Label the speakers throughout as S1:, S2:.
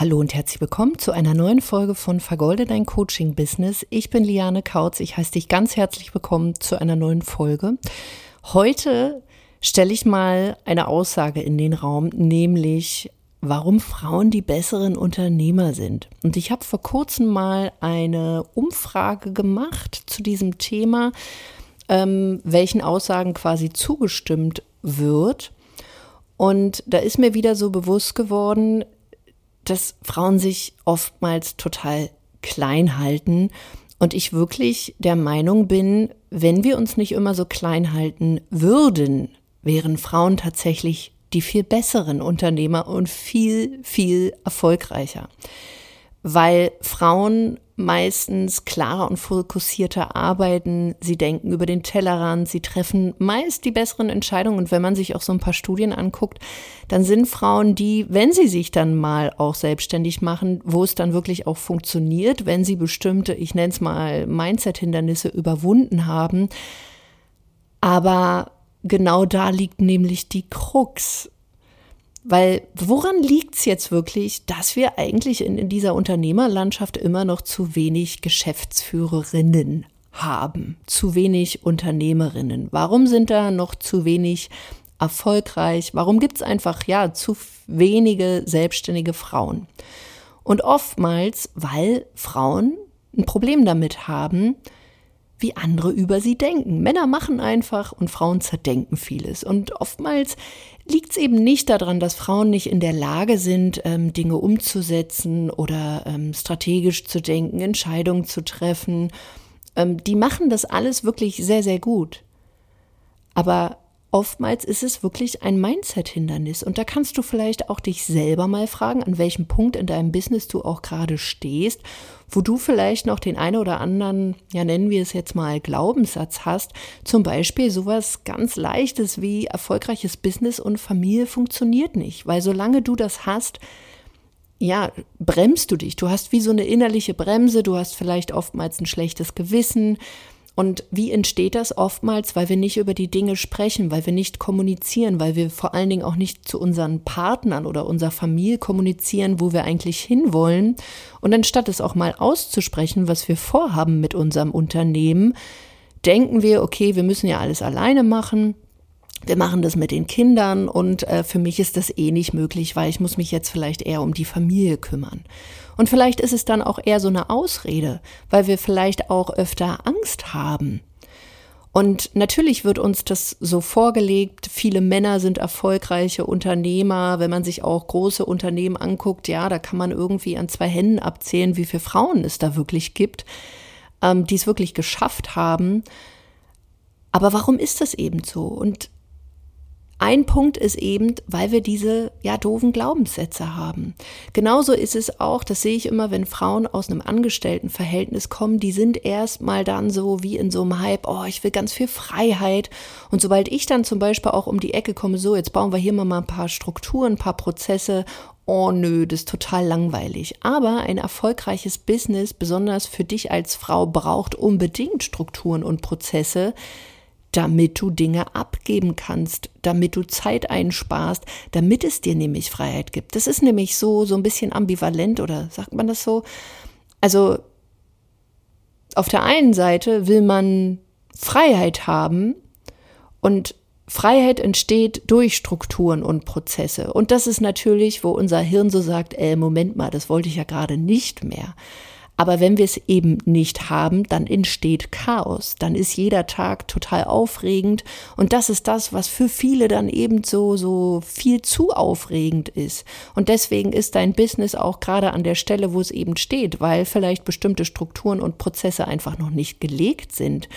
S1: Hallo und herzlich willkommen zu einer neuen Folge von Vergolde dein Coaching Business. Ich bin Liane Kautz. Ich heiße dich ganz herzlich willkommen zu einer neuen Folge. Heute stelle ich mal eine Aussage in den Raum, nämlich warum Frauen die besseren Unternehmer sind. Und ich habe vor kurzem mal eine Umfrage gemacht zu diesem Thema, ähm, welchen Aussagen quasi zugestimmt wird. Und da ist mir wieder so bewusst geworden, dass Frauen sich oftmals total klein halten und ich wirklich der Meinung bin, wenn wir uns nicht immer so klein halten würden, wären Frauen tatsächlich die viel besseren Unternehmer und viel, viel erfolgreicher. Weil Frauen meistens klarer und fokussierter arbeiten. Sie denken über den Tellerrand. Sie treffen meist die besseren Entscheidungen. Und wenn man sich auch so ein paar Studien anguckt, dann sind Frauen, die, wenn sie sich dann mal auch selbstständig machen, wo es dann wirklich auch funktioniert, wenn sie bestimmte, ich nenne es mal Mindset-Hindernisse überwunden haben. Aber genau da liegt nämlich die Krux. Weil woran liegt es jetzt wirklich, dass wir eigentlich in, in dieser Unternehmerlandschaft immer noch zu wenig Geschäftsführerinnen haben, zu wenig Unternehmerinnen? Warum sind da noch zu wenig erfolgreich? Warum gibt es einfach ja zu wenige selbstständige Frauen? Und oftmals, weil Frauen ein Problem damit haben, wie andere über sie denken. Männer machen einfach und Frauen zerdenken vieles. Und oftmals liegt es eben nicht daran, dass Frauen nicht in der Lage sind, ähm, Dinge umzusetzen oder ähm, strategisch zu denken, Entscheidungen zu treffen. Ähm, die machen das alles wirklich sehr, sehr gut. Aber oftmals ist es wirklich ein Mindset-Hindernis. Und da kannst du vielleicht auch dich selber mal fragen, an welchem Punkt in deinem Business du auch gerade stehst, wo du vielleicht noch den einen oder anderen, ja nennen wir es jetzt mal, Glaubenssatz hast. Zum Beispiel sowas ganz Leichtes wie erfolgreiches Business und Familie funktioniert nicht. Weil solange du das hast, ja, bremst du dich. Du hast wie so eine innerliche Bremse, du hast vielleicht oftmals ein schlechtes Gewissen, und wie entsteht das oftmals? Weil wir nicht über die Dinge sprechen, weil wir nicht kommunizieren, weil wir vor allen Dingen auch nicht zu unseren Partnern oder unserer Familie kommunizieren, wo wir eigentlich hinwollen. Und anstatt es auch mal auszusprechen, was wir vorhaben mit unserem Unternehmen, denken wir, okay, wir müssen ja alles alleine machen. Wir machen das mit den Kindern und äh, für mich ist das eh nicht möglich, weil ich muss mich jetzt vielleicht eher um die Familie kümmern. Und vielleicht ist es dann auch eher so eine Ausrede, weil wir vielleicht auch öfter Angst haben. Und natürlich wird uns das so vorgelegt. Viele Männer sind erfolgreiche Unternehmer. Wenn man sich auch große Unternehmen anguckt, ja, da kann man irgendwie an zwei Händen abzählen, wie viele Frauen es da wirklich gibt, ähm, die es wirklich geschafft haben. Aber warum ist das eben so? Und ein Punkt ist eben, weil wir diese ja doofen Glaubenssätze haben. Genauso ist es auch, das sehe ich immer, wenn Frauen aus einem Angestelltenverhältnis kommen, die sind erst mal dann so wie in so einem Hype, oh, ich will ganz viel Freiheit. Und sobald ich dann zum Beispiel auch um die Ecke komme, so, jetzt bauen wir hier mal ein paar Strukturen, ein paar Prozesse, oh nö, das ist total langweilig. Aber ein erfolgreiches Business, besonders für dich als Frau, braucht unbedingt Strukturen und Prozesse, damit du Dinge abgeben kannst, damit du Zeit einsparst, damit es dir nämlich Freiheit gibt. Das ist nämlich so, so ein bisschen ambivalent oder sagt man das so? Also, auf der einen Seite will man Freiheit haben und Freiheit entsteht durch Strukturen und Prozesse. Und das ist natürlich, wo unser Hirn so sagt, äh, Moment mal, das wollte ich ja gerade nicht mehr. Aber wenn wir es eben nicht haben, dann entsteht Chaos. Dann ist jeder Tag total aufregend. Und das ist das, was für viele dann eben so, so viel zu aufregend ist. Und deswegen ist dein Business auch gerade an der Stelle, wo es eben steht, weil vielleicht bestimmte Strukturen und Prozesse einfach noch nicht gelegt sind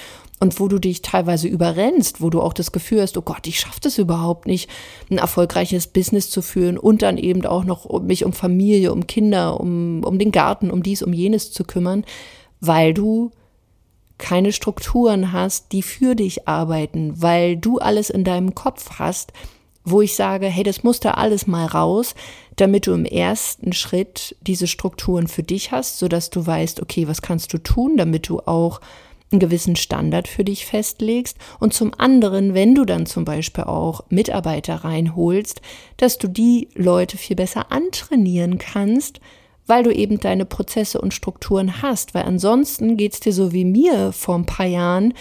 S1: und wo du dich teilweise überrennst, wo du auch das Gefühl hast, oh Gott, ich schaffe das überhaupt nicht, ein erfolgreiches Business zu führen und dann eben auch noch mich um Familie, um Kinder, um, um den Garten, um dies, um jenes zu kümmern, weil du keine Strukturen hast, die für dich arbeiten, weil du alles in deinem Kopf hast, wo ich sage, hey, das muss da alles mal raus, damit du im ersten Schritt diese Strukturen für dich hast, sodass du weißt, okay, was kannst du tun, damit du auch einen gewissen Standard für dich festlegst und zum anderen, wenn du dann zum Beispiel auch Mitarbeiter reinholst, dass du die Leute viel besser antrainieren kannst, weil du eben deine Prozesse und Strukturen hast, weil ansonsten geht es dir so wie mir vor ein paar Jahren,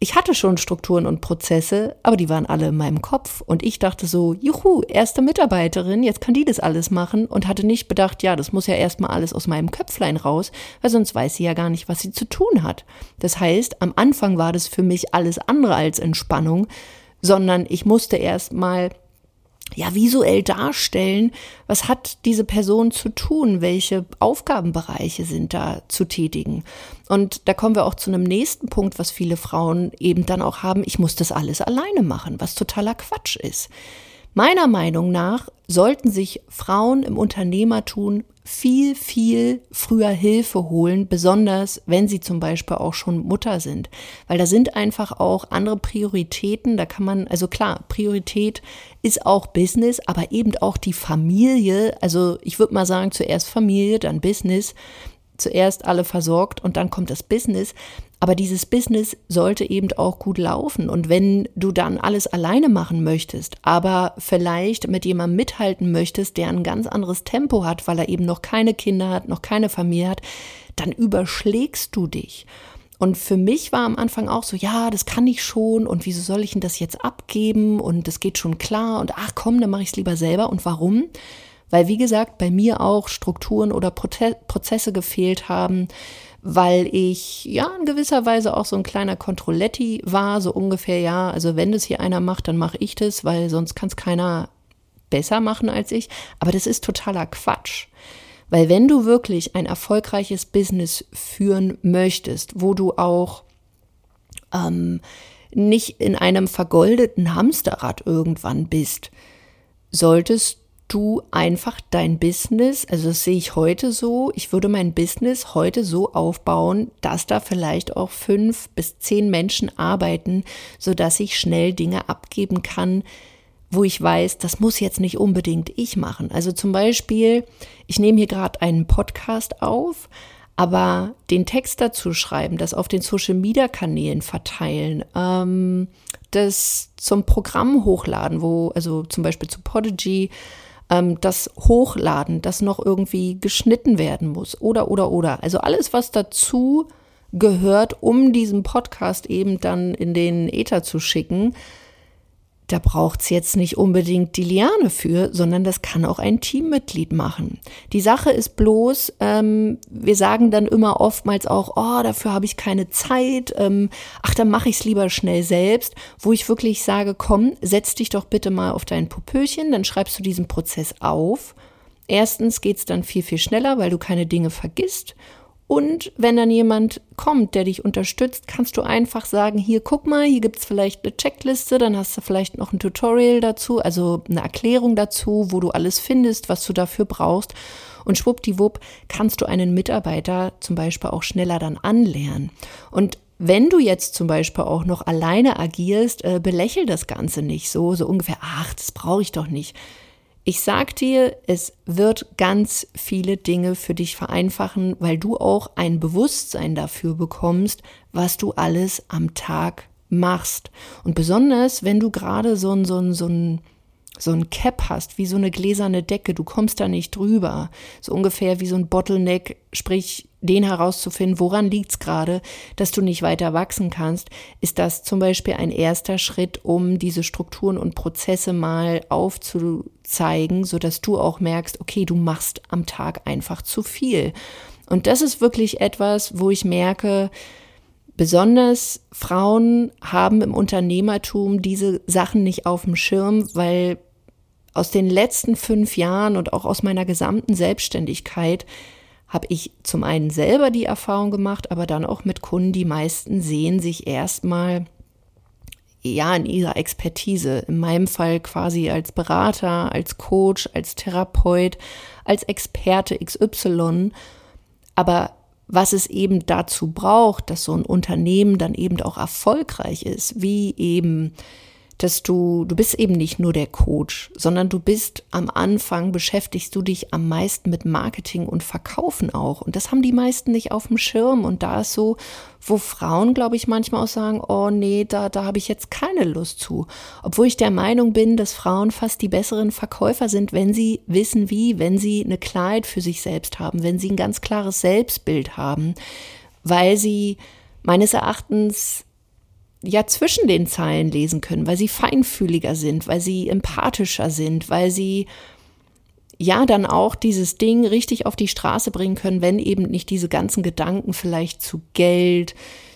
S1: ich hatte schon Strukturen und Prozesse, aber die waren alle in meinem Kopf. Und ich dachte so, juhu, erste Mitarbeiterin, jetzt kann die das alles machen und hatte nicht bedacht, ja, das muss ja erstmal alles aus meinem Köpflein raus, weil sonst weiß sie ja gar nicht, was sie zu tun hat. Das heißt, am Anfang war das für mich alles andere als Entspannung, sondern ich musste erstmal ja, visuell darstellen, was hat diese Person zu tun, welche Aufgabenbereiche sind da zu tätigen. Und da kommen wir auch zu einem nächsten Punkt, was viele Frauen eben dann auch haben, ich muss das alles alleine machen, was totaler Quatsch ist. Meiner Meinung nach sollten sich Frauen im Unternehmertum viel, viel früher Hilfe holen, besonders wenn sie zum Beispiel auch schon Mutter sind. Weil da sind einfach auch andere Prioritäten. Da kann man, also klar, Priorität ist auch Business, aber eben auch die Familie. Also ich würde mal sagen, zuerst Familie, dann Business. Zuerst alle versorgt und dann kommt das Business. Aber dieses Business sollte eben auch gut laufen. Und wenn du dann alles alleine machen möchtest, aber vielleicht mit jemandem mithalten möchtest, der ein ganz anderes Tempo hat, weil er eben noch keine Kinder hat, noch keine Familie hat, dann überschlägst du dich. Und für mich war am Anfang auch so, ja, das kann ich schon und wieso soll ich denn das jetzt abgeben und das geht schon klar und ach komm, dann mache ich es lieber selber. Und warum? Weil, wie gesagt, bei mir auch Strukturen oder Prozesse gefehlt haben, weil ich ja in gewisser Weise auch so ein kleiner Kontrolletti war, so ungefähr, ja, also wenn das hier einer macht, dann mache ich das, weil sonst kann es keiner besser machen als ich. Aber das ist totaler Quatsch. Weil wenn du wirklich ein erfolgreiches Business führen möchtest, wo du auch ähm, nicht in einem vergoldeten Hamsterrad irgendwann bist, solltest du einfach dein Business, also das sehe ich heute so, ich würde mein Business heute so aufbauen, dass da vielleicht auch fünf bis zehn Menschen arbeiten, so dass ich schnell Dinge abgeben kann, wo ich weiß, das muss jetzt nicht unbedingt ich machen. Also zum Beispiel, ich nehme hier gerade einen Podcast auf, aber den Text dazu schreiben, das auf den Social Media Kanälen verteilen, ähm, das zum Programm hochladen, wo, also zum Beispiel zu Podigy, ähm, das Hochladen, das noch irgendwie geschnitten werden muss oder, oder, oder. Also alles, was dazu gehört, um diesen Podcast eben dann in den Äther zu schicken, da braucht's jetzt nicht unbedingt die Liane für, sondern das kann auch ein Teammitglied machen. Die Sache ist bloß, ähm, wir sagen dann immer oftmals auch, oh, dafür habe ich keine Zeit, ähm, ach, dann mache ich's lieber schnell selbst, wo ich wirklich sage, komm, setz dich doch bitte mal auf dein Popöchen, dann schreibst du diesen Prozess auf. Erstens geht's dann viel, viel schneller, weil du keine Dinge vergisst. Und wenn dann jemand kommt, der dich unterstützt, kannst du einfach sagen, hier guck mal, hier gibt's vielleicht eine Checkliste, dann hast du vielleicht noch ein Tutorial dazu, also eine Erklärung dazu, wo du alles findest, was du dafür brauchst. Und schwuppdiwupp kannst du einen Mitarbeiter zum Beispiel auch schneller dann anlernen. Und wenn du jetzt zum Beispiel auch noch alleine agierst, äh, belächel das Ganze nicht so, so ungefähr, ach, das brauche ich doch nicht. Ich sag dir, es wird ganz viele Dinge für dich vereinfachen, weil du auch ein Bewusstsein dafür bekommst, was du alles am Tag machst. Und besonders, wenn du gerade so ein, so ein, so ein so ein Cap hast, wie so eine gläserne Decke, du kommst da nicht drüber. So ungefähr wie so ein Bottleneck, sprich den herauszufinden, woran liegt's gerade, dass du nicht weiter wachsen kannst, ist das zum Beispiel ein erster Schritt, um diese Strukturen und Prozesse mal aufzuzeigen, so dass du auch merkst, okay, du machst am Tag einfach zu viel. Und das ist wirklich etwas, wo ich merke, Besonders Frauen haben im Unternehmertum diese Sachen nicht auf dem Schirm, weil aus den letzten fünf Jahren und auch aus meiner gesamten Selbstständigkeit habe ich zum einen selber die Erfahrung gemacht, aber dann auch mit Kunden, die meisten sehen sich erstmal ja in ihrer Expertise, in meinem Fall quasi als Berater, als Coach, als Therapeut, als Experte XY, aber was es eben dazu braucht, dass so ein Unternehmen dann eben auch erfolgreich ist, wie eben dass du, du bist eben nicht nur der Coach, sondern du bist am Anfang, beschäftigst du dich am meisten mit Marketing und Verkaufen auch. Und das haben die meisten nicht auf dem Schirm. Und da ist so, wo Frauen, glaube ich, manchmal auch sagen, oh nee, da, da habe ich jetzt keine Lust zu. Obwohl ich der Meinung bin, dass Frauen fast die besseren Verkäufer sind, wenn sie wissen wie, wenn sie eine Klarheit für sich selbst haben, wenn sie ein ganz klares Selbstbild haben, weil sie meines Erachtens ja zwischen den Zeilen lesen können, weil sie feinfühliger sind, weil sie empathischer sind, weil sie ja dann auch dieses Ding richtig auf die Straße bringen können, wenn eben nicht diese ganzen Gedanken vielleicht zu Geld,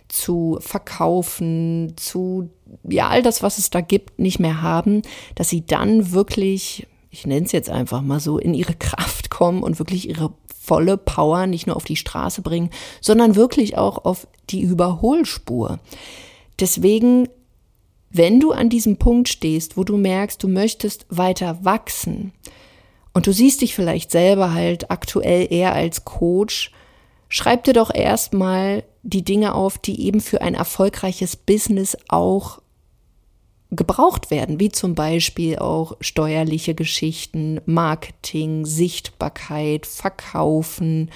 S1: zu verkaufen, zu ja all das, was es da gibt, nicht mehr haben, dass sie dann wirklich, ich nenne es jetzt einfach mal so, in ihre Kraft kommen und wirklich ihre volle Power nicht nur auf die Straße bringen, sondern wirklich auch auf die Überholspur. Deswegen, wenn du an diesem Punkt stehst, wo du merkst, du möchtest weiter wachsen und du siehst dich vielleicht selber halt aktuell eher als Coach, schreib dir doch erstmal die Dinge auf, die eben für ein erfolgreiches Business auch gebraucht werden, wie zum Beispiel auch steuerliche Geschichten, Marketing, Sichtbarkeit, Verkaufen,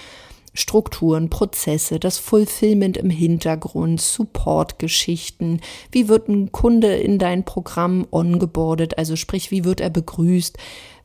S1: Strukturen, Prozesse, das Fulfillment im Hintergrund, Support-Geschichten, wie wird ein Kunde in dein Programm ongeboardet, also sprich, wie wird er begrüßt,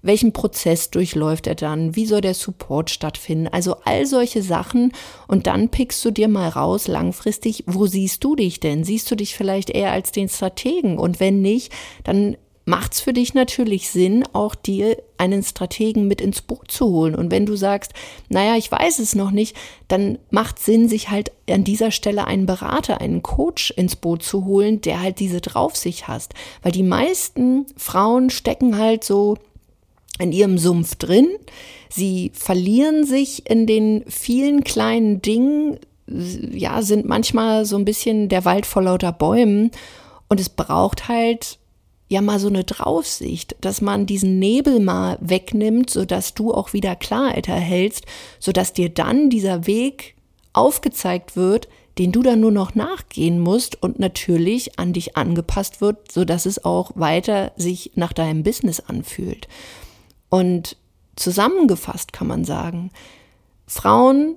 S1: welchen Prozess durchläuft er dann, wie soll der Support stattfinden, also all solche Sachen. Und dann pickst du dir mal raus langfristig, wo siehst du dich denn? Siehst du dich vielleicht eher als den Strategen? Und wenn nicht, dann macht es für dich natürlich Sinn, auch dir einen Strategen mit ins Boot zu holen. Und wenn du sagst, naja, ich weiß es noch nicht, dann macht Sinn, sich halt an dieser Stelle einen Berater, einen Coach ins Boot zu holen, der halt diese Draufsicht hast. Weil die meisten Frauen stecken halt so in ihrem Sumpf drin. Sie verlieren sich in den vielen kleinen Dingen, ja, sind manchmal so ein bisschen der Wald vor lauter Bäumen. Und es braucht halt ja mal so eine Draufsicht, dass man diesen Nebel mal wegnimmt, sodass du auch wieder Klarheit erhältst, sodass dir dann dieser Weg aufgezeigt wird, den du dann nur noch nachgehen musst und natürlich an dich angepasst wird, sodass es auch weiter sich nach deinem Business anfühlt. Und zusammengefasst kann man sagen, Frauen,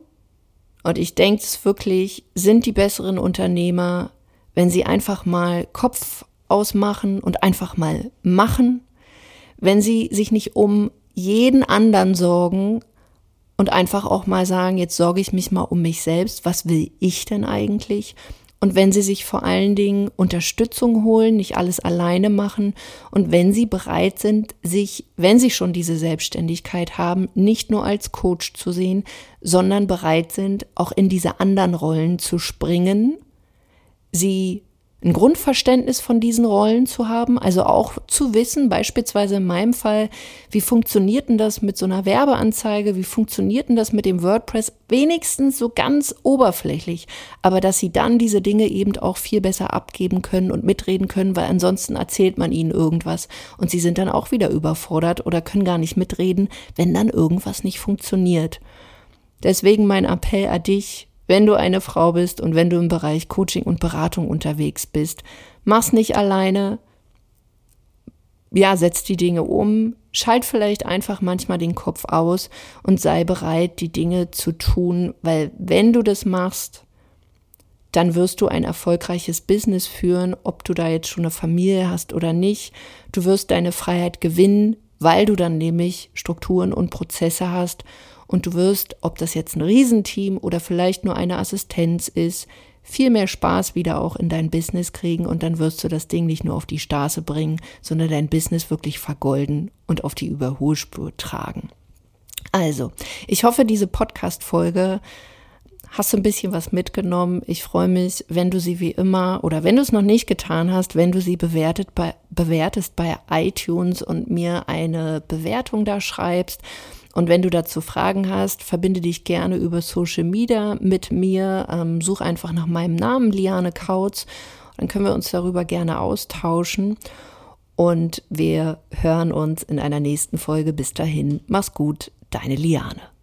S1: und ich denke es wirklich, sind die besseren Unternehmer, wenn sie einfach mal Kopf ausmachen und einfach mal machen, wenn sie sich nicht um jeden anderen sorgen und einfach auch mal sagen, jetzt sorge ich mich mal um mich selbst, was will ich denn eigentlich? Und wenn sie sich vor allen Dingen Unterstützung holen, nicht alles alleine machen und wenn sie bereit sind, sich, wenn sie schon diese Selbstständigkeit haben, nicht nur als Coach zu sehen, sondern bereit sind, auch in diese anderen Rollen zu springen, sie ein Grundverständnis von diesen Rollen zu haben, also auch zu wissen, beispielsweise in meinem Fall, wie funktioniert denn das mit so einer Werbeanzeige, wie funktioniert denn das mit dem WordPress, wenigstens so ganz oberflächlich, aber dass sie dann diese Dinge eben auch viel besser abgeben können und mitreden können, weil ansonsten erzählt man ihnen irgendwas. Und sie sind dann auch wieder überfordert oder können gar nicht mitreden, wenn dann irgendwas nicht funktioniert. Deswegen mein Appell an dich, wenn du eine Frau bist und wenn du im Bereich Coaching und Beratung unterwegs bist. Mach's nicht alleine. Ja, setz die Dinge um, schalt vielleicht einfach manchmal den Kopf aus und sei bereit, die Dinge zu tun, weil wenn du das machst, dann wirst du ein erfolgreiches Business führen, ob du da jetzt schon eine Familie hast oder nicht. Du wirst deine Freiheit gewinnen, weil du dann nämlich Strukturen und Prozesse hast und du wirst, ob das jetzt ein Riesenteam oder vielleicht nur eine Assistenz ist, viel mehr Spaß wieder auch in dein Business kriegen und dann wirst du das Ding nicht nur auf die Straße bringen, sondern dein Business wirklich vergolden und auf die Überholspur tragen. Also, ich hoffe, diese Podcast-Folge hast du ein bisschen was mitgenommen. Ich freue mich, wenn du sie wie immer oder wenn du es noch nicht getan hast, wenn du sie bewertet bei, bewertest bei iTunes und mir eine Bewertung da schreibst. Und wenn du dazu Fragen hast, verbinde dich gerne über Social Media mit mir. Ähm, such einfach nach meinem Namen, Liane Kautz. Dann können wir uns darüber gerne austauschen. Und wir hören uns in einer nächsten Folge. Bis dahin, mach's gut, deine Liane.